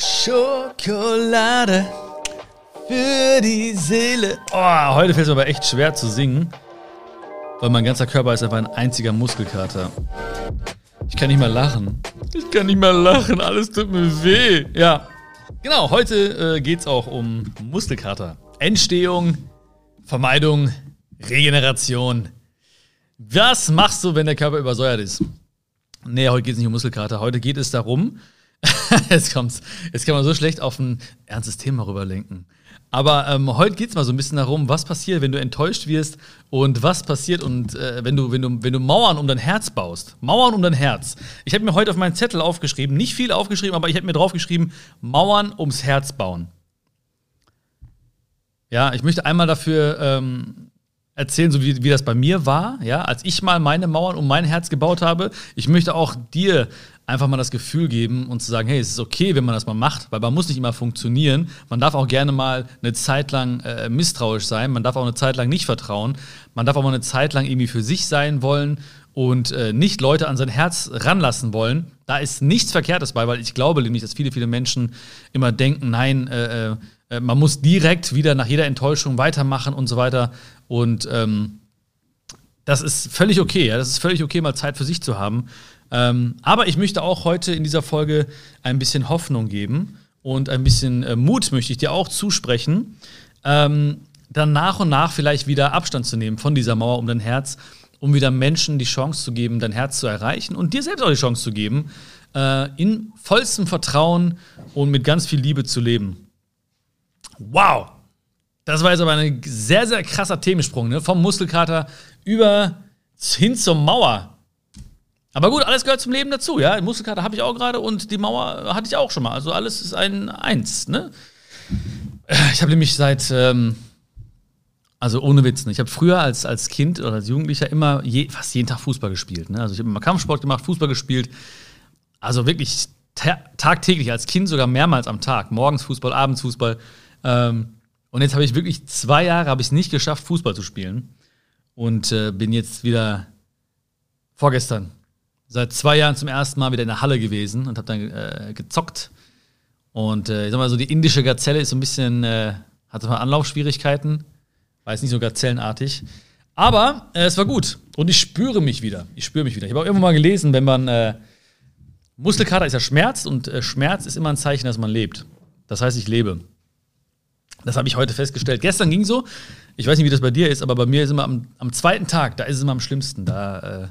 Schokolade für die Seele. Oh, heute fällt es mir aber echt schwer zu singen, weil mein ganzer Körper ist einfach ein einziger Muskelkater. Ich kann nicht mal lachen. Ich kann nicht mal lachen, alles tut mir weh. Ja, genau, heute äh, geht es auch um Muskelkater. Entstehung, Vermeidung, Regeneration. Was machst du, wenn der Körper übersäuert ist? Nee, heute geht es nicht um Muskelkater. Heute geht es darum, jetzt kommt's, jetzt kann man so schlecht auf ein ernstes Thema rüberlenken. Aber ähm, heute geht es mal so ein bisschen darum, was passiert, wenn du enttäuscht wirst und was passiert und äh, wenn, du, wenn, du, wenn du Mauern um dein Herz baust. Mauern um dein Herz. Ich habe mir heute auf meinen Zettel aufgeschrieben, nicht viel aufgeschrieben, aber ich habe mir draufgeschrieben, Mauern ums Herz bauen. Ja, ich möchte einmal dafür ähm, erzählen, so wie, wie das bei mir war, ja, als ich mal meine Mauern um mein Herz gebaut habe. Ich möchte auch dir einfach mal das Gefühl geben und zu sagen, hey, es ist okay, wenn man das mal macht, weil man muss nicht immer funktionieren. Man darf auch gerne mal eine Zeit lang äh, misstrauisch sein, man darf auch eine Zeit lang nicht vertrauen, man darf auch mal eine Zeit lang irgendwie für sich sein wollen und äh, nicht Leute an sein Herz ranlassen wollen. Da ist nichts Verkehrtes bei, weil ich glaube nämlich, dass viele, viele Menschen immer denken, nein, äh, äh man muss direkt wieder nach jeder Enttäuschung weitermachen und so weiter. Und ähm, das ist völlig okay. Ja? Das ist völlig okay, mal Zeit für sich zu haben. Ähm, aber ich möchte auch heute in dieser Folge ein bisschen Hoffnung geben und ein bisschen äh, Mut möchte ich dir auch zusprechen, ähm, dann nach und nach vielleicht wieder Abstand zu nehmen von dieser Mauer um dein Herz, um wieder Menschen die Chance zu geben, dein Herz zu erreichen und dir selbst auch die Chance zu geben, äh, in vollstem Vertrauen und mit ganz viel Liebe zu leben. Wow! Das war jetzt aber ein sehr, sehr krasser Themensprung, ne? Vom Muskelkater über hin zur Mauer. Aber gut, alles gehört zum Leben dazu, ja. Muskelkater habe ich auch gerade und die Mauer hatte ich auch schon mal. Also alles ist ein Eins, ne? Ich habe nämlich seit, ähm, also ohne Witz, ne? ich habe früher als, als Kind oder als Jugendlicher immer je, fast jeden Tag Fußball gespielt. Ne? Also ich habe immer Kampfsport gemacht, Fußball gespielt. Also wirklich tagtäglich, als Kind sogar mehrmals am Tag. Morgens Fußball, abends Fußball. Ähm, und jetzt habe ich wirklich zwei Jahre habe ich nicht geschafft, Fußball zu spielen. Und äh, bin jetzt wieder vorgestern seit zwei Jahren zum ersten Mal wieder in der Halle gewesen und habe dann äh, gezockt. Und äh, ich sag mal so, die indische Gazelle ist so ein bisschen, äh, hatte mal Anlaufschwierigkeiten. War jetzt nicht so gazellenartig. Aber äh, es war gut. Und ich spüre mich wieder. Ich spüre mich wieder. Ich habe auch irgendwann mal gelesen, wenn man äh, Muskelkater ist ja Schmerz und äh, Schmerz ist immer ein Zeichen, dass man lebt. Das heißt, ich lebe. Das habe ich heute festgestellt. Gestern ging so. Ich weiß nicht, wie das bei dir ist, aber bei mir ist immer am, am zweiten Tag, da ist es immer am schlimmsten. Da, äh,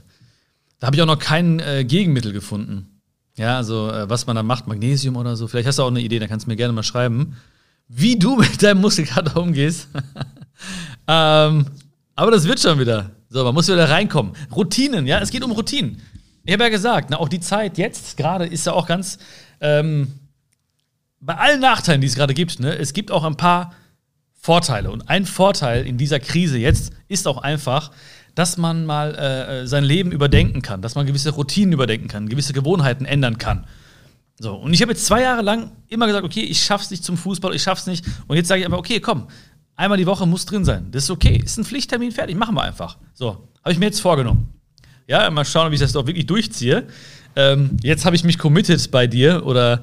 da habe ich auch noch kein äh, Gegenmittel gefunden. Ja, also äh, was man da macht, Magnesium oder so. Vielleicht hast du auch eine Idee, da kannst du mir gerne mal schreiben, wie du mit deinem Muskelkater umgehst. ähm, aber das wird schon wieder. So, man muss wieder reinkommen. Routinen, ja, es geht um Routinen. Ich habe ja gesagt, na, auch die Zeit jetzt gerade ist ja auch ganz ähm, bei allen Nachteilen, die es gerade gibt, ne, es gibt auch ein paar Vorteile. Und ein Vorteil in dieser Krise jetzt ist auch einfach, dass man mal äh, sein Leben überdenken kann, dass man gewisse Routinen überdenken kann, gewisse Gewohnheiten ändern kann. So, und ich habe jetzt zwei Jahre lang immer gesagt, okay, ich schaff's nicht zum Fußball, ich schaff's nicht. Und jetzt sage ich aber, okay, komm, einmal die Woche muss drin sein. Das ist okay, ist ein Pflichttermin fertig, machen wir einfach. So, habe ich mir jetzt vorgenommen. Ja, mal schauen, wie ich das doch wirklich durchziehe. Ähm, jetzt habe ich mich committed bei dir oder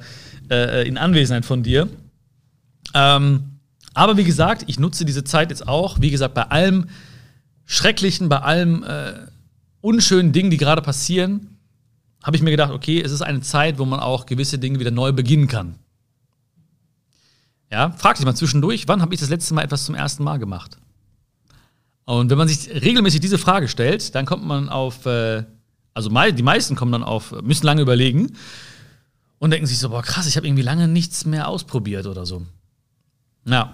äh, in Anwesenheit von dir. Ähm, aber wie gesagt, ich nutze diese Zeit jetzt auch, wie gesagt, bei allem Schrecklichen, bei allem äh, unschönen Dingen, die gerade passieren, habe ich mir gedacht, okay, es ist eine Zeit, wo man auch gewisse Dinge wieder neu beginnen kann. Ja, frag dich mal zwischendurch, wann habe ich das letzte Mal etwas zum ersten Mal gemacht? Und wenn man sich regelmäßig diese Frage stellt, dann kommt man auf, äh, also die meisten kommen dann auf, müssen lange überlegen und denken sich so, boah, krass, ich habe irgendwie lange nichts mehr ausprobiert oder so. Ja.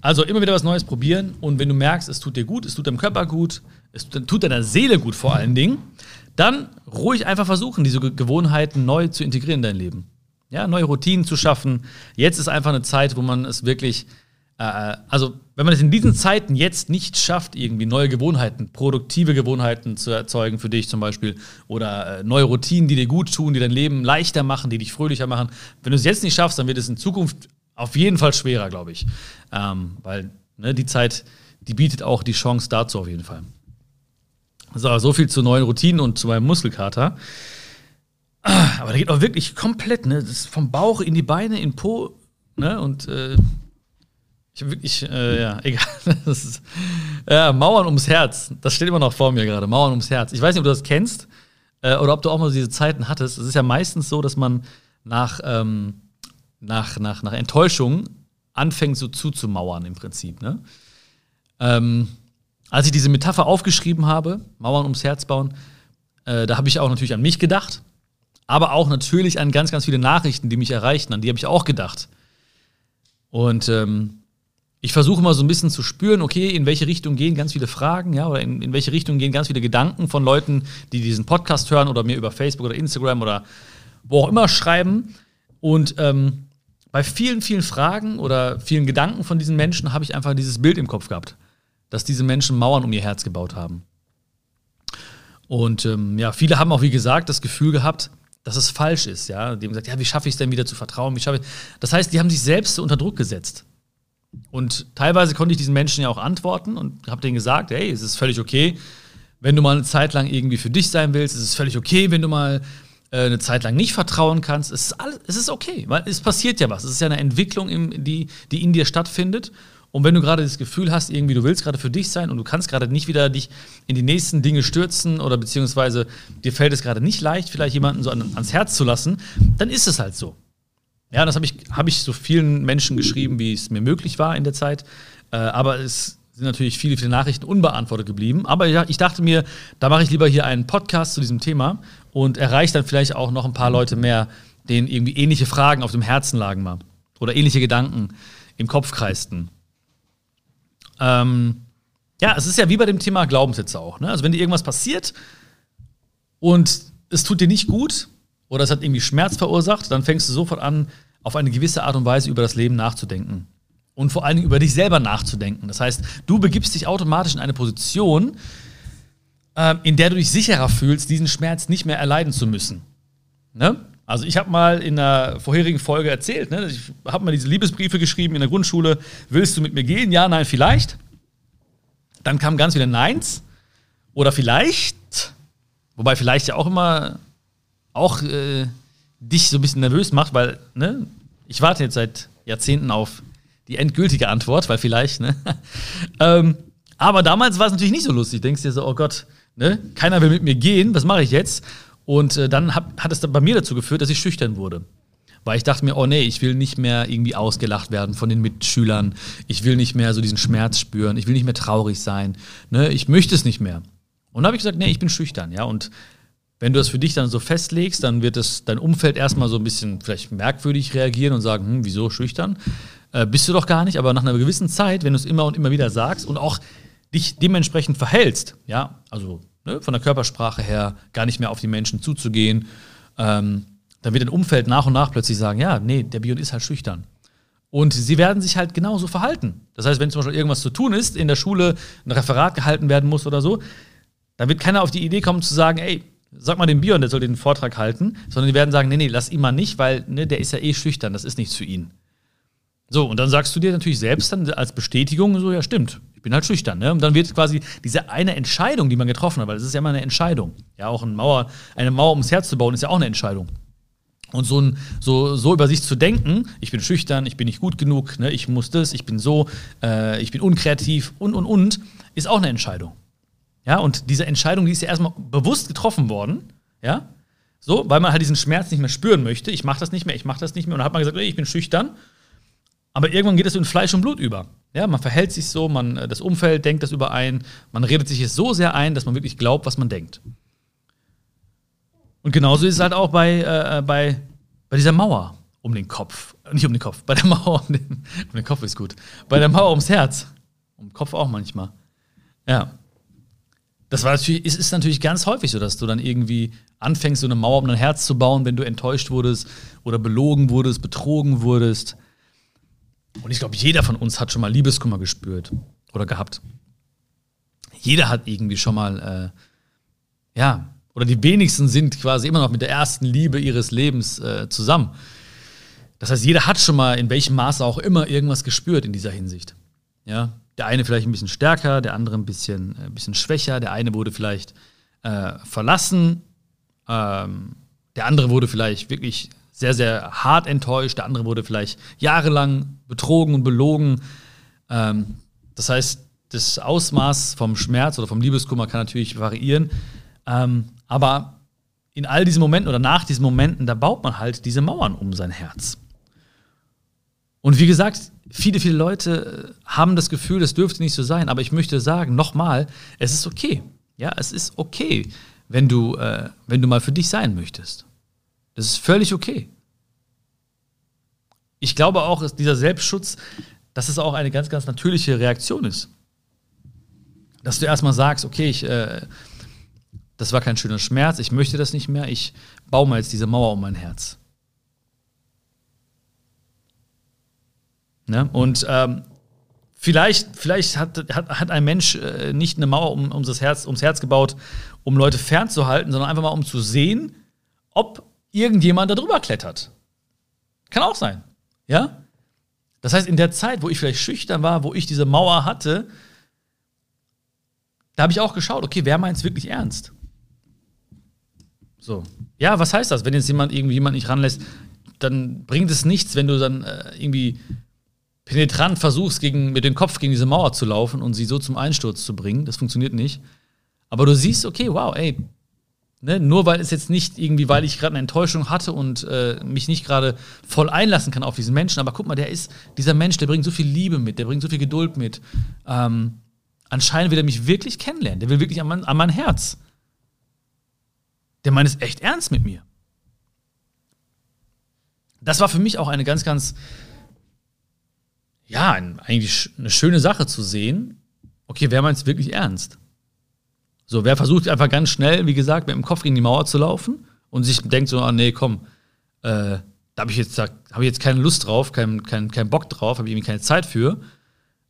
Also immer wieder was Neues probieren und wenn du merkst, es tut dir gut, es tut deinem Körper gut, es tut deiner Seele gut vor allen Dingen, dann ruhig einfach versuchen, diese Gewohnheiten neu zu integrieren in dein Leben. Ja, neue Routinen zu schaffen. Jetzt ist einfach eine Zeit, wo man es wirklich also wenn man es in diesen Zeiten jetzt nicht schafft, irgendwie neue Gewohnheiten, produktive Gewohnheiten zu erzeugen für dich zum Beispiel oder äh, neue Routinen, die dir gut tun, die dein Leben leichter machen, die dich fröhlicher machen, wenn du es jetzt nicht schaffst, dann wird es in Zukunft auf jeden Fall schwerer, glaube ich. Ähm, weil ne, die Zeit, die bietet auch die Chance dazu auf jeden Fall. So, so viel zu neuen Routinen und zu meinem Muskelkater. Aber der geht auch wirklich komplett, ne? Das ist vom Bauch in die Beine, in Po, ne? Und äh, ich wirklich, äh, ja, egal. Ist, ja, Mauern ums Herz. Das steht immer noch vor mir gerade. Mauern ums Herz. Ich weiß nicht, ob du das kennst äh, oder ob du auch mal diese Zeiten hattest. Es ist ja meistens so, dass man nach, ähm, nach, nach, nach Enttäuschung anfängt, so zuzumauern im Prinzip. Ne? Ähm, als ich diese Metapher aufgeschrieben habe, Mauern ums Herz bauen, äh, da habe ich auch natürlich an mich gedacht, aber auch natürlich an ganz, ganz viele Nachrichten, die mich erreichten, an die habe ich auch gedacht. Und ähm, ich versuche mal so ein bisschen zu spüren, okay, in welche Richtung gehen ganz viele Fragen, ja, oder in, in welche Richtung gehen ganz viele Gedanken von Leuten, die diesen Podcast hören oder mir über Facebook oder Instagram oder wo auch immer schreiben. Und ähm, bei vielen, vielen Fragen oder vielen Gedanken von diesen Menschen habe ich einfach dieses Bild im Kopf gehabt, dass diese Menschen Mauern um ihr Herz gebaut haben. Und ähm, ja, viele haben auch, wie gesagt, das Gefühl gehabt, dass es falsch ist. Ja, die haben gesagt, ja, wie schaffe ich es denn wieder zu vertrauen? Wie schaffe ich? Das heißt, die haben sich selbst unter Druck gesetzt. Und teilweise konnte ich diesen Menschen ja auch antworten und habe denen gesagt, hey, es ist völlig okay, wenn du mal eine Zeit lang irgendwie für dich sein willst, es ist völlig okay, wenn du mal äh, eine Zeit lang nicht vertrauen kannst. Es ist, alles, es ist okay, weil es passiert ja was. Es ist ja eine Entwicklung, im, die, die in dir stattfindet. Und wenn du gerade das Gefühl hast, irgendwie du willst gerade für dich sein und du kannst gerade nicht wieder dich in die nächsten Dinge stürzen oder beziehungsweise dir fällt es gerade nicht leicht, vielleicht jemanden so an, ans Herz zu lassen, dann ist es halt so. Ja, das habe ich, hab ich so vielen Menschen geschrieben, wie es mir möglich war in der Zeit. Äh, aber es sind natürlich viele, viele Nachrichten unbeantwortet geblieben. Aber ja, ich dachte mir, da mache ich lieber hier einen Podcast zu diesem Thema und erreiche dann vielleicht auch noch ein paar Leute mehr, denen irgendwie ähnliche Fragen auf dem Herzen lagen mal. Oder ähnliche Gedanken im Kopf kreisten. Ähm, ja, es ist ja wie bei dem Thema Glaubenssätze auch. Ne? Also wenn dir irgendwas passiert und es tut dir nicht gut, oder es hat irgendwie Schmerz verursacht, dann fängst du sofort an, auf eine gewisse Art und Weise über das Leben nachzudenken. Und vor allen Dingen über dich selber nachzudenken. Das heißt, du begibst dich automatisch in eine Position, äh, in der du dich sicherer fühlst, diesen Schmerz nicht mehr erleiden zu müssen. Ne? Also ich habe mal in der vorherigen Folge erzählt, ne? ich habe mal diese Liebesbriefe geschrieben in der Grundschule. Willst du mit mir gehen? Ja, nein, vielleicht. Dann kamen ganz viele Neins. Oder vielleicht. Wobei vielleicht ja auch immer auch äh, dich so ein bisschen nervös macht, weil, ne, ich warte jetzt seit Jahrzehnten auf die endgültige Antwort, weil vielleicht, ne? ähm, aber damals war es natürlich nicht so lustig. Du denkst dir so, oh Gott, ne, keiner will mit mir gehen, was mache ich jetzt? Und äh, dann hab, hat es dann bei mir dazu geführt, dass ich schüchtern wurde. Weil ich dachte mir, oh nee, ich will nicht mehr irgendwie ausgelacht werden von den Mitschülern. Ich will nicht mehr so diesen Schmerz spüren. Ich will nicht mehr traurig sein. Ne? Ich möchte es nicht mehr. Und dann habe ich gesagt, nee, ich bin schüchtern, ja. Und wenn du das für dich dann so festlegst, dann wird es dein Umfeld erstmal so ein bisschen vielleicht merkwürdig reagieren und sagen, hm, wieso schüchtern? Äh, bist du doch gar nicht, aber nach einer gewissen Zeit, wenn du es immer und immer wieder sagst und auch dich dementsprechend verhältst, ja, also ne, von der Körpersprache her gar nicht mehr auf die Menschen zuzugehen, ähm, dann wird dein Umfeld nach und nach plötzlich sagen, ja, nee, der Bion ist halt schüchtern. Und sie werden sich halt genauso verhalten. Das heißt, wenn zum Beispiel irgendwas zu tun ist, in der Schule ein Referat gehalten werden muss oder so, dann wird keiner auf die Idee kommen zu sagen, ey, sag mal dem Bion, der soll den Vortrag halten, sondern die werden sagen, nee, nee, lass ihn mal nicht, weil ne, der ist ja eh schüchtern, das ist nichts für ihn. So, und dann sagst du dir natürlich selbst dann als Bestätigung so, ja, stimmt, ich bin halt schüchtern. Ne? Und dann wird quasi diese eine Entscheidung, die man getroffen hat, weil es ist ja immer eine Entscheidung. Ja, auch eine Mauer, eine Mauer ums Herz zu bauen, ist ja auch eine Entscheidung. Und so, ein, so, so über sich zu denken, ich bin schüchtern, ich bin nicht gut genug, ne, ich muss das, ich bin so, äh, ich bin unkreativ und, und, und, ist auch eine Entscheidung. Ja, und diese Entscheidung, die ist ja erstmal bewusst getroffen worden, ja, so, weil man halt diesen Schmerz nicht mehr spüren möchte. Ich mache das nicht mehr, ich mache das nicht mehr. Und dann hat man gesagt, ich bin schüchtern. Aber irgendwann geht es in Fleisch und Blut über. Ja, man verhält sich so, man, äh, das Umfeld denkt das überein, man redet sich es so sehr ein, dass man wirklich glaubt, was man denkt. Und genauso ist es halt auch bei, äh, bei, bei dieser Mauer um den Kopf. Nicht um den Kopf, bei der Mauer um den, um den Kopf ist gut. Bei der Mauer ums Herz. Um den Kopf auch manchmal. Ja. Das war natürlich, ist, ist natürlich ganz häufig so, dass du dann irgendwie anfängst, so eine Mauer um dein Herz zu bauen, wenn du enttäuscht wurdest oder belogen wurdest, betrogen wurdest. Und ich glaube, jeder von uns hat schon mal Liebeskummer gespürt oder gehabt. Jeder hat irgendwie schon mal, äh, ja, oder die wenigsten sind quasi immer noch mit der ersten Liebe ihres Lebens äh, zusammen. Das heißt, jeder hat schon mal in welchem Maße auch immer irgendwas gespürt in dieser Hinsicht. Ja, der eine vielleicht ein bisschen stärker, der andere ein bisschen, äh, ein bisschen schwächer, der eine wurde vielleicht äh, verlassen, ähm, Der andere wurde vielleicht wirklich sehr, sehr hart enttäuscht. Der andere wurde vielleicht jahrelang betrogen und belogen. Ähm, das heißt, das Ausmaß vom Schmerz oder vom Liebeskummer kann natürlich variieren. Ähm, aber in all diesen Momenten oder nach diesen Momenten, da baut man halt diese Mauern um sein Herz. Und wie gesagt, viele, viele Leute haben das Gefühl, das dürfte nicht so sein. Aber ich möchte sagen, nochmal, es ist okay. Ja, es ist okay, wenn du, äh, wenn du mal für dich sein möchtest. Das ist völlig okay. Ich glaube auch, dass dieser Selbstschutz, dass es auch eine ganz, ganz natürliche Reaktion ist. Dass du erstmal sagst, okay, ich, äh, das war kein schöner Schmerz, ich möchte das nicht mehr, ich baue mal jetzt diese Mauer um mein Herz. Ne? Und ähm, vielleicht, vielleicht hat, hat, hat ein Mensch äh, nicht eine Mauer um, um das Herz, ums Herz gebaut, um Leute fernzuhalten, sondern einfach mal um zu sehen, ob irgendjemand da drüber klettert. Kann auch sein. Ja? Das heißt, in der Zeit, wo ich vielleicht schüchtern war, wo ich diese Mauer hatte, da habe ich auch geschaut, okay, wer meint es wirklich ernst? So. Ja, was heißt das, wenn jetzt jemand irgendwie jemand nicht ranlässt? Dann bringt es nichts, wenn du dann äh, irgendwie penetrant versuchst, gegen, mit dem Kopf gegen diese Mauer zu laufen und sie so zum Einsturz zu bringen. Das funktioniert nicht. Aber du siehst, okay, wow, ey, ne, nur weil es jetzt nicht irgendwie, weil ich gerade eine Enttäuschung hatte und äh, mich nicht gerade voll einlassen kann auf diesen Menschen, aber guck mal, der ist, dieser Mensch, der bringt so viel Liebe mit, der bringt so viel Geduld mit. Ähm, anscheinend will er mich wirklich kennenlernen, der will wirklich an mein, an mein Herz. Der meint es echt ernst mit mir. Das war für mich auch eine ganz, ganz ja, eigentlich eine schöne Sache zu sehen. Okay, wer meint es wirklich ernst? So, wer versucht einfach ganz schnell, wie gesagt, mit dem Kopf gegen die Mauer zu laufen und sich denkt so, ah, nee, komm, äh, da habe ich jetzt hab ich jetzt keine Lust drauf, keinen kein, kein Bock drauf, habe ich irgendwie keine Zeit für.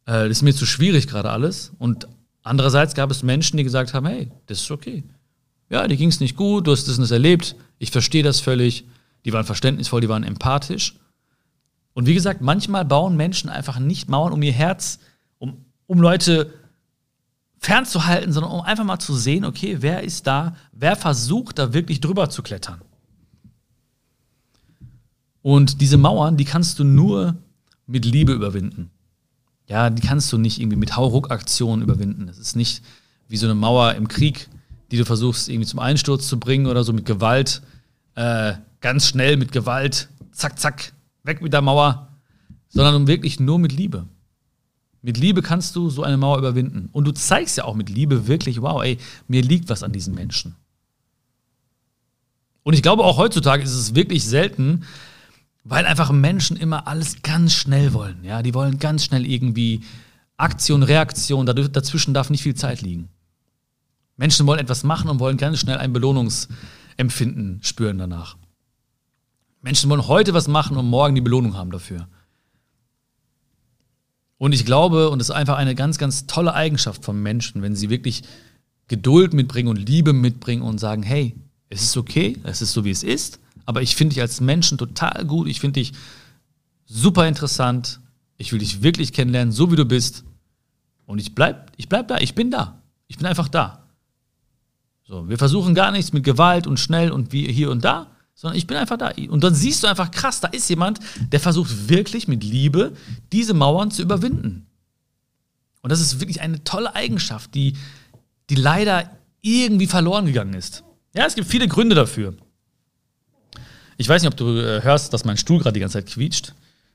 Äh, das ist mir zu schwierig gerade alles. Und andererseits gab es Menschen, die gesagt haben, hey, das ist okay. Ja, dir ging es nicht gut, du hast das und das erlebt, ich verstehe das völlig. Die waren verständnisvoll, die waren empathisch. Und wie gesagt, manchmal bauen Menschen einfach nicht Mauern um ihr Herz, um, um Leute fernzuhalten, sondern um einfach mal zu sehen, okay, wer ist da, wer versucht da wirklich drüber zu klettern. Und diese Mauern, die kannst du nur mit Liebe überwinden. Ja, die kannst du nicht irgendwie mit Hauruck-Aktionen überwinden. Es ist nicht wie so eine Mauer im Krieg, die du versuchst irgendwie zum Einsturz zu bringen oder so mit Gewalt, äh, ganz schnell mit Gewalt, zack, zack, weg mit der Mauer, sondern wirklich nur mit Liebe. Mit Liebe kannst du so eine Mauer überwinden. Und du zeigst ja auch mit Liebe wirklich, wow, ey, mir liegt was an diesen Menschen. Und ich glaube, auch heutzutage ist es wirklich selten, weil einfach Menschen immer alles ganz schnell wollen. Ja, die wollen ganz schnell irgendwie Aktion, Reaktion, dazwischen darf nicht viel Zeit liegen. Menschen wollen etwas machen und wollen ganz schnell ein Belohnungsempfinden spüren danach. Menschen wollen heute was machen und morgen die Belohnung haben dafür. Und ich glaube, und das ist einfach eine ganz, ganz tolle Eigenschaft von Menschen, wenn sie wirklich Geduld mitbringen und Liebe mitbringen und sagen, hey, es ist okay, es ist so, wie es ist, aber ich finde dich als Menschen total gut, ich finde dich super interessant, ich will dich wirklich kennenlernen, so wie du bist. Und ich bleib, ich bleib da, ich bin da. Ich bin einfach da. So, wir versuchen gar nichts mit Gewalt und schnell und wie hier und da, sondern ich bin einfach da. Und dann siehst du einfach, krass, da ist jemand, der versucht wirklich mit Liebe diese Mauern zu überwinden. Und das ist wirklich eine tolle Eigenschaft, die, die leider irgendwie verloren gegangen ist. Ja, es gibt viele Gründe dafür. Ich weiß nicht, ob du äh, hörst, dass mein Stuhl gerade die ganze Zeit quietscht,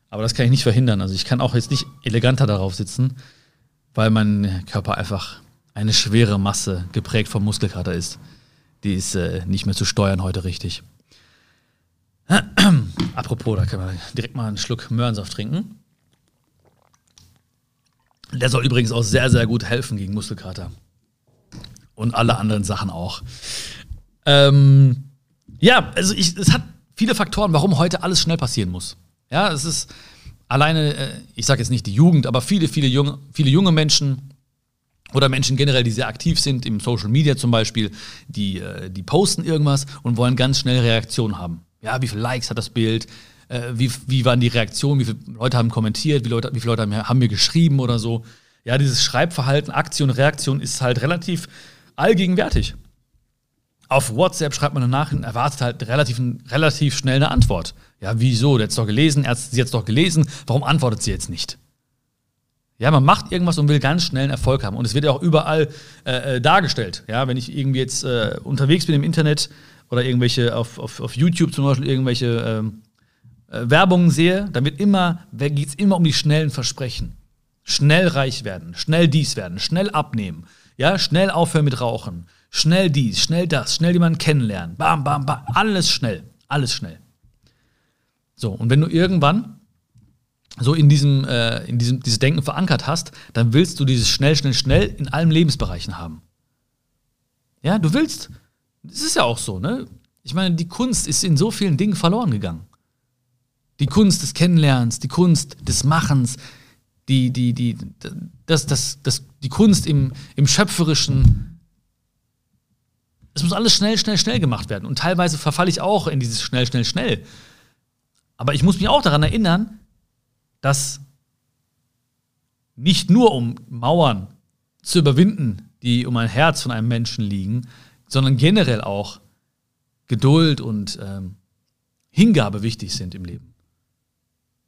aber das kann ich nicht verhindern. Also ich kann auch jetzt nicht eleganter darauf sitzen, weil mein Körper einfach eine schwere Masse geprägt vom Muskelkater ist. Die ist äh, nicht mehr zu steuern heute richtig. Apropos, da können wir direkt mal einen Schluck Möhrensaft trinken. Der soll übrigens auch sehr, sehr gut helfen gegen Muskelkater. Und alle anderen Sachen auch. Ähm, ja, also ich, es hat viele Faktoren, warum heute alles schnell passieren muss. Ja, es ist alleine, äh, ich sage jetzt nicht die Jugend, aber viele, viele junge, viele junge Menschen oder Menschen generell, die sehr aktiv sind, im Social Media zum Beispiel, die, äh, die posten irgendwas und wollen ganz schnell Reaktionen haben. Ja, wie viele Likes hat das Bild? Äh, wie, wie waren die Reaktionen? Wie viele Leute haben kommentiert? Wie, Leute, wie viele Leute haben, haben mir geschrieben oder so? Ja, dieses Schreibverhalten, Aktion, Reaktion ist halt relativ allgegenwärtig. Auf WhatsApp schreibt man eine Nachricht und erwartet halt relativ, relativ schnell eine Antwort. Ja, wieso? Der hat es doch gelesen, er hat jetzt doch gelesen, warum antwortet sie jetzt nicht? Ja, man macht irgendwas und will ganz schnell einen Erfolg haben. Und es wird ja auch überall äh, äh, dargestellt. Ja, wenn ich irgendwie jetzt äh, unterwegs bin im Internet oder irgendwelche auf, auf, auf YouTube zum Beispiel irgendwelche ähm, äh, Werbungen sehe, dann wird immer, geht es immer um die schnellen Versprechen. Schnell reich werden, schnell dies werden, schnell abnehmen, ja, schnell aufhören mit Rauchen, schnell dies, schnell das, schnell jemanden kennenlernen, bam, bam, bam, alles schnell, alles schnell. So, und wenn du irgendwann so in diesem, äh, in diesem dieses Denken verankert hast, dann willst du dieses schnell, schnell, schnell in allen Lebensbereichen haben. Ja, du willst, es ist ja auch so, ne? Ich meine, die Kunst ist in so vielen Dingen verloren gegangen. Die Kunst des Kennenlernens, die Kunst des Machens, die, die, die, das, das, das, die Kunst im, im Schöpferischen. Es muss alles schnell, schnell, schnell gemacht werden. Und teilweise verfalle ich auch in dieses schnell, schnell, schnell. Aber ich muss mich auch daran erinnern, dass nicht nur um Mauern zu überwinden, die um ein Herz von einem Menschen liegen, sondern generell auch Geduld und ähm, Hingabe wichtig sind im Leben.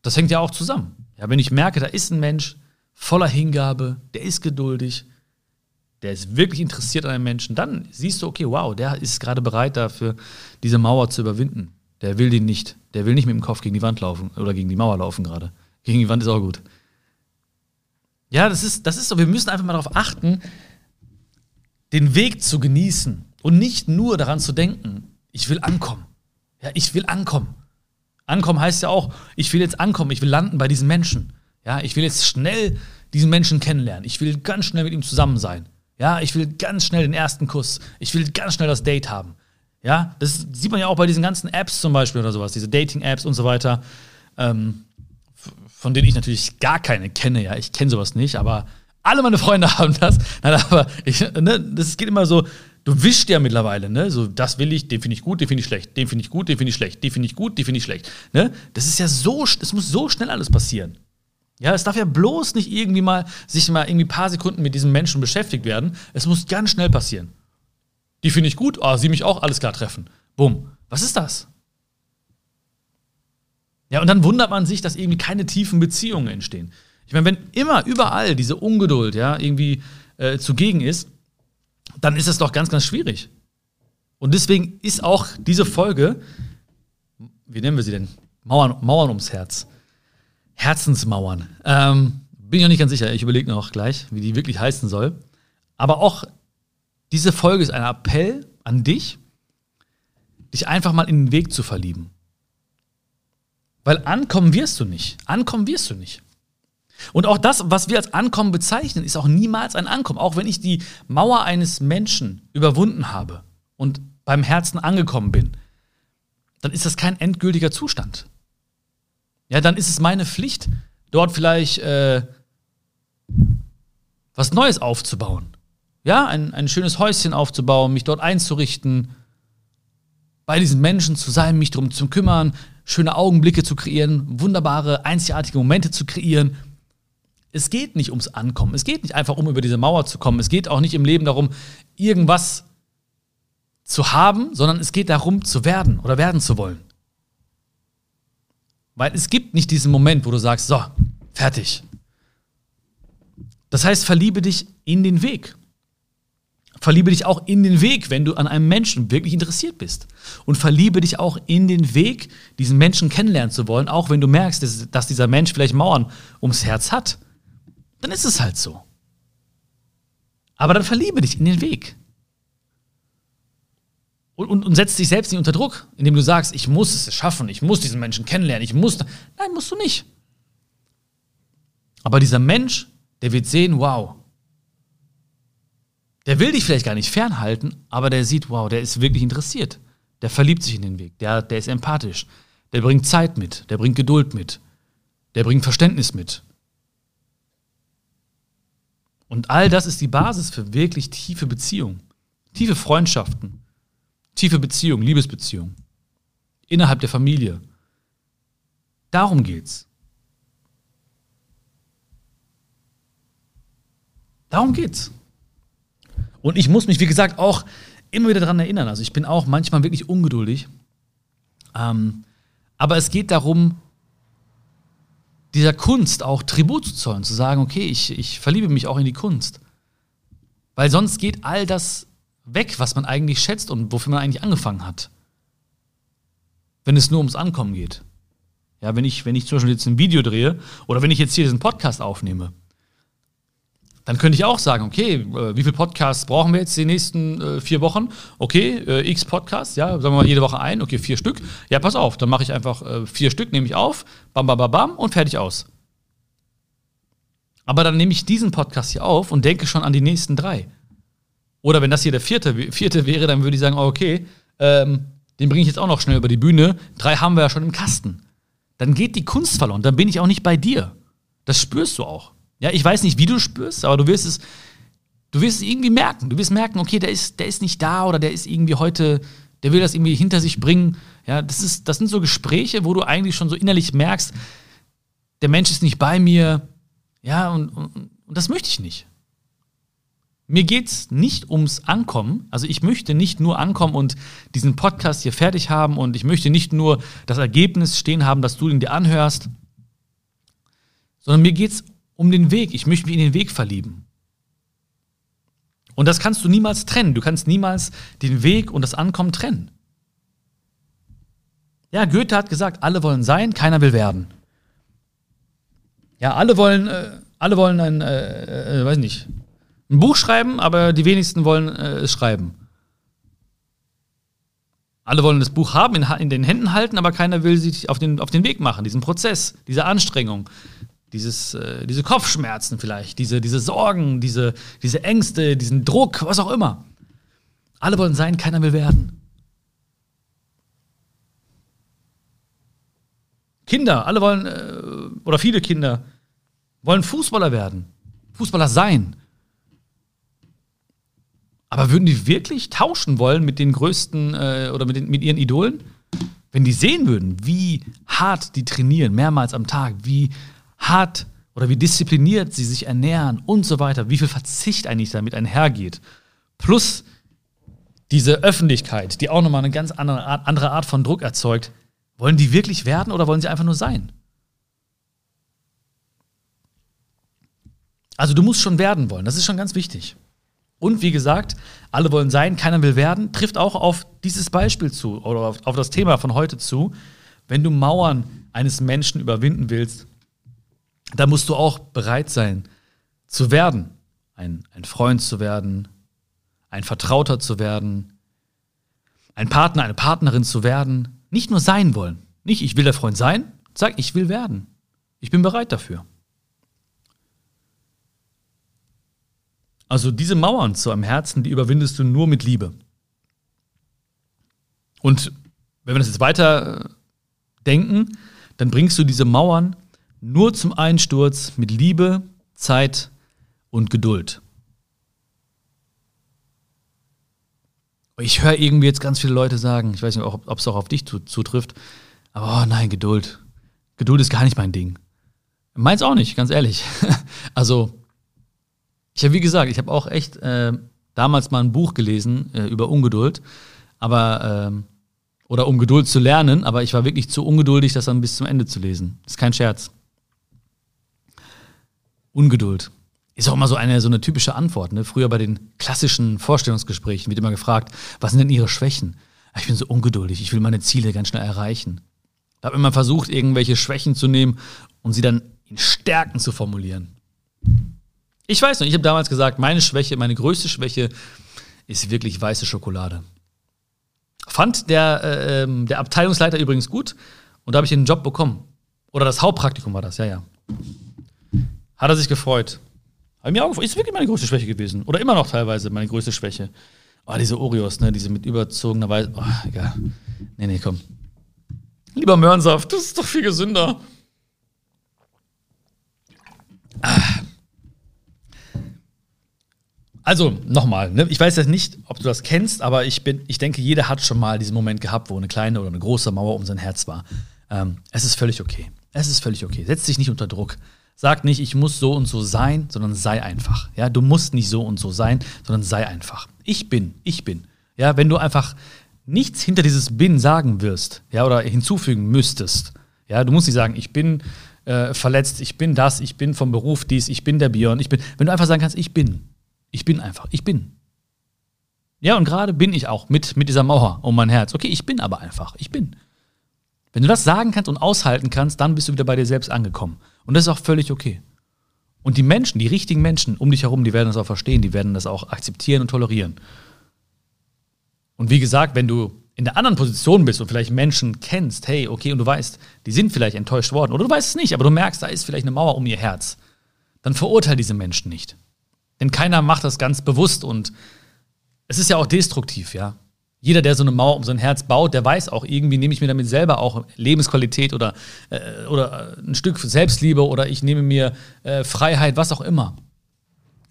Das hängt ja auch zusammen. Ja, wenn ich merke, da ist ein Mensch voller Hingabe, der ist geduldig, der ist wirklich interessiert an einem Menschen, dann siehst du, okay, wow, der ist gerade bereit dafür, diese Mauer zu überwinden. Der will den nicht. Der will nicht mit dem Kopf gegen die Wand laufen oder gegen die Mauer laufen gerade. Gegen die Wand ist auch gut. Ja, das ist, das ist so. Wir müssen einfach mal darauf achten, den Weg zu genießen und nicht nur daran zu denken, ich will ankommen. Ja, ich will ankommen. Ankommen heißt ja auch, ich will jetzt ankommen, ich will landen bei diesen Menschen. Ja, ich will jetzt schnell diesen Menschen kennenlernen. Ich will ganz schnell mit ihm zusammen sein. Ja, ich will ganz schnell den ersten Kuss. Ich will ganz schnell das Date haben. Ja, das sieht man ja auch bei diesen ganzen Apps zum Beispiel oder sowas, diese Dating-Apps und so weiter. Ähm, von denen ich natürlich gar keine kenne, ja, ich kenne sowas nicht, aber alle meine Freunde haben das. Nein, aber ich, ne, das geht immer so, du wischst ja mittlerweile, ne? So, das will ich, den finde ich gut, den finde ich schlecht, den finde ich gut, den finde ich schlecht, den finde ich gut, den finde ich schlecht. Ne? Das ist ja so, es muss so schnell alles passieren. Ja, es darf ja bloß nicht irgendwie mal sich mal irgendwie ein paar Sekunden mit diesem Menschen beschäftigt werden. Es muss ganz schnell passieren. Die finde ich gut, oh, sie mich auch, alles klar treffen. Bumm. Was ist das? Ja, und dann wundert man sich, dass irgendwie keine tiefen Beziehungen entstehen. Ich meine, wenn immer überall diese Ungeduld ja irgendwie äh, zugegen ist, dann ist es doch ganz, ganz schwierig. Und deswegen ist auch diese Folge, wie nennen wir sie denn? Mauern, Mauern ums Herz. Herzensmauern. Ähm, bin ich noch nicht ganz sicher. Ich überlege noch gleich, wie die wirklich heißen soll. Aber auch diese Folge ist ein Appell an dich, dich einfach mal in den Weg zu verlieben. Weil ankommen wirst du nicht. Ankommen wirst du nicht. Und auch das, was wir als Ankommen bezeichnen, ist auch niemals ein Ankommen. Auch wenn ich die Mauer eines Menschen überwunden habe und beim Herzen angekommen bin, dann ist das kein endgültiger Zustand. Ja, dann ist es meine Pflicht, dort vielleicht äh, was Neues aufzubauen. Ja, ein, ein schönes Häuschen aufzubauen, mich dort einzurichten, bei diesen Menschen zu sein, mich darum zu kümmern, schöne Augenblicke zu kreieren, wunderbare, einzigartige Momente zu kreieren. Es geht nicht ums Ankommen. Es geht nicht einfach um über diese Mauer zu kommen. Es geht auch nicht im Leben darum, irgendwas zu haben, sondern es geht darum, zu werden oder werden zu wollen. Weil es gibt nicht diesen Moment, wo du sagst, so, fertig. Das heißt, verliebe dich in den Weg. Verliebe dich auch in den Weg, wenn du an einem Menschen wirklich interessiert bist. Und verliebe dich auch in den Weg, diesen Menschen kennenlernen zu wollen, auch wenn du merkst, dass, dieser Mensch vielleicht Mauern ums Herz hat. Dann ist es halt so. Aber dann verliebe dich in den Weg. Und, und, und setz dich selbst nicht unter Druck, indem du sagst, ich muss es schaffen, ich muss diesen Menschen kennenlernen, ich muss. Nein, musst du nicht. Aber dieser Mensch, der wird sehen, wow, der will dich vielleicht gar nicht fernhalten, aber der sieht, wow, der ist wirklich interessiert. Der verliebt sich in den Weg. Der, der ist empathisch. Der bringt Zeit mit. Der bringt Geduld mit. Der bringt Verständnis mit. Und all das ist die Basis für wirklich tiefe Beziehungen. Tiefe Freundschaften. Tiefe Beziehungen, Liebesbeziehungen. Innerhalb der Familie. Darum geht's. Darum geht's. Und ich muss mich, wie gesagt, auch immer wieder daran erinnern. Also ich bin auch manchmal wirklich ungeduldig. Ähm, aber es geht darum, dieser Kunst auch Tribut zu zollen, zu sagen, okay, ich, ich verliebe mich auch in die Kunst. Weil sonst geht all das weg, was man eigentlich schätzt und wofür man eigentlich angefangen hat. Wenn es nur ums Ankommen geht. Ja, wenn ich, wenn ich zum Beispiel jetzt ein Video drehe oder wenn ich jetzt hier diesen Podcast aufnehme, dann könnte ich auch sagen, okay, äh, wie viele Podcasts brauchen wir jetzt die nächsten äh, vier Wochen? Okay, äh, x Podcasts, ja, sagen wir mal jede Woche ein, okay, vier Stück. Ja, pass auf, dann mache ich einfach vier Stück, nehme ich auf, bam, bam, bam, bam und fertig aus. Aber dann nehme ich diesen Podcast hier auf und denke schon an die nächsten drei. Oder wenn das hier der vierte, vierte wäre, dann würde ich sagen, okay, ähm, den bringe ich jetzt auch noch schnell über die Bühne. Drei haben wir ja schon im Kasten. Dann geht die Kunst verloren, dann bin ich auch nicht bei dir. Das spürst du auch. Ja, ich weiß nicht, wie du spürst, aber du wirst es, du wirst es irgendwie merken. Du wirst merken, okay, der ist, der ist nicht da oder der ist irgendwie heute, der will das irgendwie hinter sich bringen. Ja, das, ist, das sind so Gespräche, wo du eigentlich schon so innerlich merkst, der Mensch ist nicht bei mir. Ja, und, und, und das möchte ich nicht. Mir geht es nicht ums Ankommen. Also ich möchte nicht nur ankommen und diesen Podcast hier fertig haben und ich möchte nicht nur das Ergebnis stehen haben, dass du ihn dir anhörst, sondern mir geht es um den Weg. Ich möchte mich in den Weg verlieben. Und das kannst du niemals trennen. Du kannst niemals den Weg und das Ankommen trennen. Ja, Goethe hat gesagt, alle wollen sein, keiner will werden. Ja, alle wollen, äh, alle wollen ein, äh, äh, weiß nicht, ein Buch schreiben, aber die wenigsten wollen äh, es schreiben. Alle wollen das Buch haben, in, in, den Händen halten, aber keiner will sich auf den, auf den Weg machen, diesen Prozess, diese Anstrengung, dieses, äh, diese Kopfschmerzen vielleicht, diese, diese Sorgen, diese, diese Ängste, diesen Druck, was auch immer. Alle wollen sein, keiner will werden. Kinder, alle wollen, äh, oder viele Kinder wollen Fußballer werden, Fußballer sein. Aber würden die wirklich tauschen wollen mit den größten äh, oder mit, den, mit ihren Idolen? Wenn die sehen würden, wie hart die trainieren, mehrmals am Tag, wie hart oder wie diszipliniert sie sich ernähren und so weiter, wie viel Verzicht eigentlich damit einhergeht. Plus diese Öffentlichkeit, die auch nochmal eine ganz andere Art, andere Art von Druck erzeugt. Wollen die wirklich werden oder wollen sie einfach nur sein? Also du musst schon werden wollen, das ist schon ganz wichtig. Und wie gesagt, alle wollen sein, keiner will werden, trifft auch auf dieses Beispiel zu oder auf, auf das Thema von heute zu. Wenn du Mauern eines Menschen überwinden willst, da musst du auch bereit sein zu werden. Ein, ein Freund zu werden, ein Vertrauter zu werden, ein Partner, eine Partnerin zu werden. Nicht nur sein wollen. Nicht, ich will der Freund sein, sag, ich will werden. Ich bin bereit dafür. Also diese Mauern zu einem Herzen, die überwindest du nur mit Liebe. Und wenn wir das jetzt weiter äh, denken, dann bringst du diese Mauern nur zum Einsturz mit Liebe, Zeit und Geduld. Ich höre irgendwie jetzt ganz viele Leute sagen, ich weiß nicht, ob es auch auf dich zutrifft, aber oh nein, Geduld. Geduld ist gar nicht mein Ding. Meins auch nicht, ganz ehrlich. also, ich habe, wie gesagt, ich habe auch echt äh, damals mal ein Buch gelesen äh, über Ungeduld, aber äh, oder um Geduld zu lernen, aber ich war wirklich zu ungeduldig, das dann bis zum Ende zu lesen. Ist kein Scherz. Ungeduld. Ist auch immer so eine, so eine typische Antwort. Ne? Früher bei den klassischen Vorstellungsgesprächen wird immer gefragt, was sind denn Ihre Schwächen? Ich bin so ungeduldig, ich will meine Ziele ganz schnell erreichen. Da habe immer versucht, irgendwelche Schwächen zu nehmen und sie dann in Stärken zu formulieren. Ich weiß noch, ich habe damals gesagt, meine Schwäche, meine größte Schwäche ist wirklich weiße Schokolade. Fand der, äh, ähm, der Abteilungsleiter übrigens gut und da habe ich den Job bekommen. Oder das Hauptpraktikum war das, ja, ja. Hat er sich gefreut. Habe mir auch gefreut. Ist wirklich meine größte Schwäche gewesen. Oder immer noch teilweise meine größte Schwäche. Oh, diese Oreos, ne? Diese mit überzogener Weiß. Oh, egal. Nee, nee, komm. Lieber Möhrensaft, das ist doch viel gesünder. Ah. Also, nochmal, ne? ich weiß jetzt nicht, ob du das kennst, aber ich, bin, ich denke, jeder hat schon mal diesen Moment gehabt, wo eine kleine oder eine große Mauer um sein Herz war. Ähm, es ist völlig okay. Es ist völlig okay. Setz dich nicht unter Druck. Sag nicht, ich muss so und so sein, sondern sei einfach. Ja, du musst nicht so und so sein, sondern sei einfach. Ich bin, ich bin. Ja, wenn du einfach nichts hinter dieses Bin sagen wirst, ja, oder hinzufügen müsstest. Ja, du musst nicht sagen, ich bin äh, verletzt, ich bin das, ich bin vom Beruf dies, ich bin der Björn, ich bin. Wenn du einfach sagen kannst, ich bin. Ich bin einfach, ich bin. Ja, und gerade bin ich auch mit, mit dieser Mauer um mein Herz. Okay, ich bin aber einfach, ich bin. Wenn du das sagen kannst und aushalten kannst, dann bist du wieder bei dir selbst angekommen. Und das ist auch völlig okay. Und die Menschen, die richtigen Menschen um dich herum, die werden das auch verstehen, die werden das auch akzeptieren und tolerieren. Und wie gesagt, wenn du in der anderen Position bist und vielleicht Menschen kennst, hey, okay, und du weißt, die sind vielleicht enttäuscht worden, oder du weißt es nicht, aber du merkst, da ist vielleicht eine Mauer um ihr Herz, dann verurteile diese Menschen nicht. Denn keiner macht das ganz bewusst und es ist ja auch destruktiv, ja. Jeder, der so eine Mauer um sein Herz baut, der weiß auch, irgendwie nehme ich mir damit selber auch Lebensqualität oder, äh, oder ein Stück Selbstliebe oder ich nehme mir äh, Freiheit, was auch immer.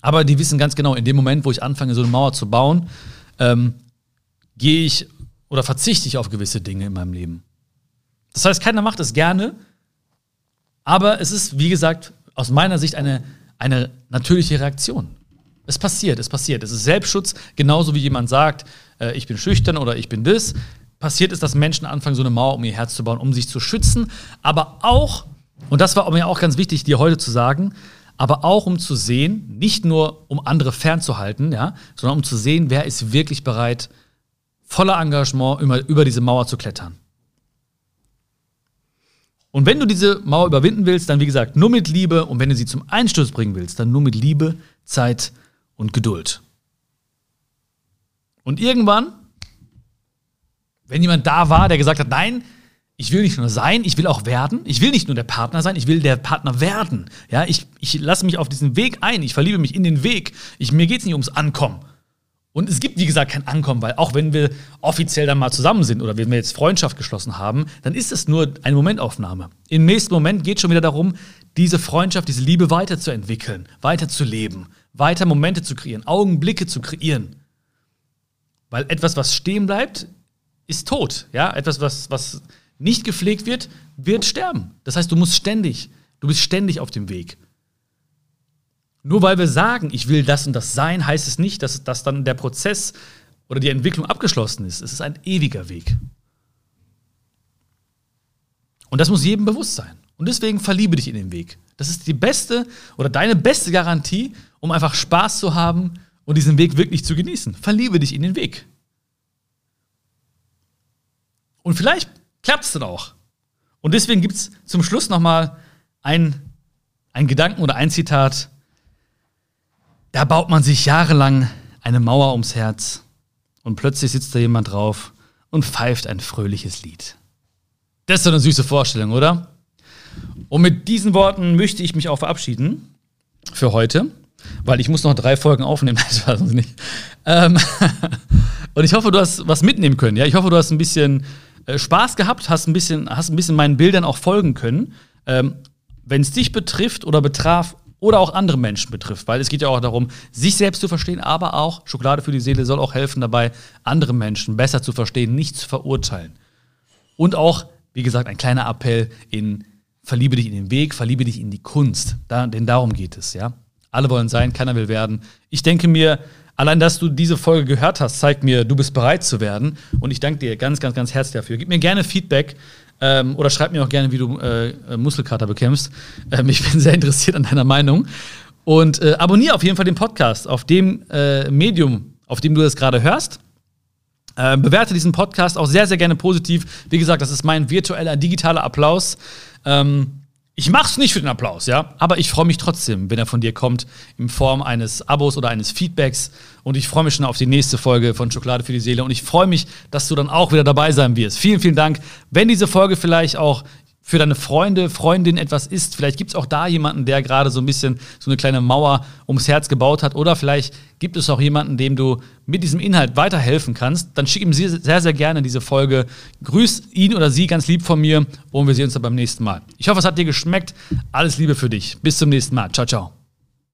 Aber die wissen ganz genau, in dem Moment, wo ich anfange, so eine Mauer zu bauen, ähm, gehe ich oder verzichte ich auf gewisse Dinge in meinem Leben. Das heißt, keiner macht es gerne, aber es ist, wie gesagt, aus meiner Sicht eine, eine natürliche Reaktion. Es passiert, es passiert. Es ist Selbstschutz, genauso wie jemand sagt, äh, ich bin schüchtern oder ich bin das. Passiert ist, dass Menschen anfangen, so eine Mauer um ihr Herz zu bauen, um sich zu schützen, aber auch, und das war mir auch ganz wichtig, dir heute zu sagen, aber auch um zu sehen, nicht nur um andere fernzuhalten, ja, sondern um zu sehen, wer ist wirklich bereit, voller Engagement über, über diese Mauer zu klettern. Und wenn du diese Mauer überwinden willst, dann wie gesagt nur mit Liebe und wenn du sie zum Einsturz bringen willst, dann nur mit Liebe, Zeit und Geduld. Und irgendwann, wenn jemand da war, der gesagt hat, nein, ich will nicht nur sein, ich will auch werden. Ich will nicht nur der Partner sein, ich will der Partner werden. Ja, ich, ich lasse mich auf diesen Weg ein, ich verliebe mich in den Weg. Ich, mir geht es nicht ums Ankommen. Und es gibt, wie gesagt, kein Ankommen, weil auch wenn wir offiziell dann mal zusammen sind oder wenn wir jetzt Freundschaft geschlossen haben, dann ist es nur eine Momentaufnahme. Im nächsten Moment geht es schon wieder darum, diese Freundschaft, diese Liebe weiterzuentwickeln, weiterzuleben, weiter Momente zu kreieren, Augenblicke zu kreieren. Weil etwas, was stehen bleibt, ist tot. Ja? Etwas, was, was nicht gepflegt wird, wird sterben. Das heißt, du musst ständig, du bist ständig auf dem Weg. Nur weil wir sagen, ich will das und das sein, heißt es nicht, dass, dass dann der Prozess oder die Entwicklung abgeschlossen ist. Es ist ein ewiger Weg. Und das muss jedem bewusst sein. Und deswegen verliebe dich in den Weg. Das ist die beste oder deine beste Garantie, um einfach Spaß zu haben und diesen Weg wirklich zu genießen. Verliebe dich in den Weg. Und vielleicht klappt es dann auch. Und deswegen gibt es zum Schluss nochmal ein, ein Gedanken oder ein Zitat da baut man sich jahrelang eine Mauer ums Herz und plötzlich sitzt da jemand drauf und pfeift ein fröhliches Lied. Das ist doch eine süße Vorstellung, oder? Und mit diesen Worten möchte ich mich auch verabschieden für heute, weil ich muss noch drei Folgen aufnehmen. Das weiß ich nicht. Ähm und ich hoffe, du hast was mitnehmen können. Ja, ich hoffe, du hast ein bisschen äh, Spaß gehabt, hast ein bisschen, hast ein bisschen meinen Bildern auch folgen können. Ähm, Wenn es dich betrifft oder betraf oder auch andere Menschen betrifft, weil es geht ja auch darum, sich selbst zu verstehen, aber auch Schokolade für die Seele soll auch helfen dabei, andere Menschen besser zu verstehen, nicht zu verurteilen. Und auch, wie gesagt, ein kleiner Appell in verliebe dich in den Weg, verliebe dich in die Kunst, da, denn darum geht es, ja. Alle wollen sein, keiner will werden. Ich denke mir, allein, dass du diese Folge gehört hast, zeigt mir, du bist bereit zu werden. Und ich danke dir ganz, ganz, ganz herzlich dafür. Gib mir gerne Feedback. Ähm, oder schreib mir auch gerne, wie du äh, Muskelkater bekämpfst. Ähm, ich bin sehr interessiert an deiner Meinung. Und äh, abonniere auf jeden Fall den Podcast auf dem äh, Medium, auf dem du das gerade hörst. Äh, bewerte diesen Podcast auch sehr, sehr gerne positiv. Wie gesagt, das ist mein virtueller, digitaler Applaus. Ähm, ich mache es nicht für den Applaus, ja, aber ich freue mich trotzdem, wenn er von dir kommt in Form eines Abos oder eines Feedbacks und ich freue mich schon auf die nächste Folge von Schokolade für die Seele und ich freue mich, dass du dann auch wieder dabei sein wirst. Vielen, vielen Dank. Wenn diese Folge vielleicht auch für deine Freunde, Freundin etwas ist. Vielleicht gibt es auch da jemanden, der gerade so ein bisschen so eine kleine Mauer ums Herz gebaut hat. Oder vielleicht gibt es auch jemanden, dem du mit diesem Inhalt weiterhelfen kannst. Dann schick ihm sehr, sehr gerne diese Folge. Grüß ihn oder sie ganz lieb von mir und wir sehen uns dann beim nächsten Mal. Ich hoffe, es hat dir geschmeckt. Alles Liebe für dich. Bis zum nächsten Mal. Ciao, ciao.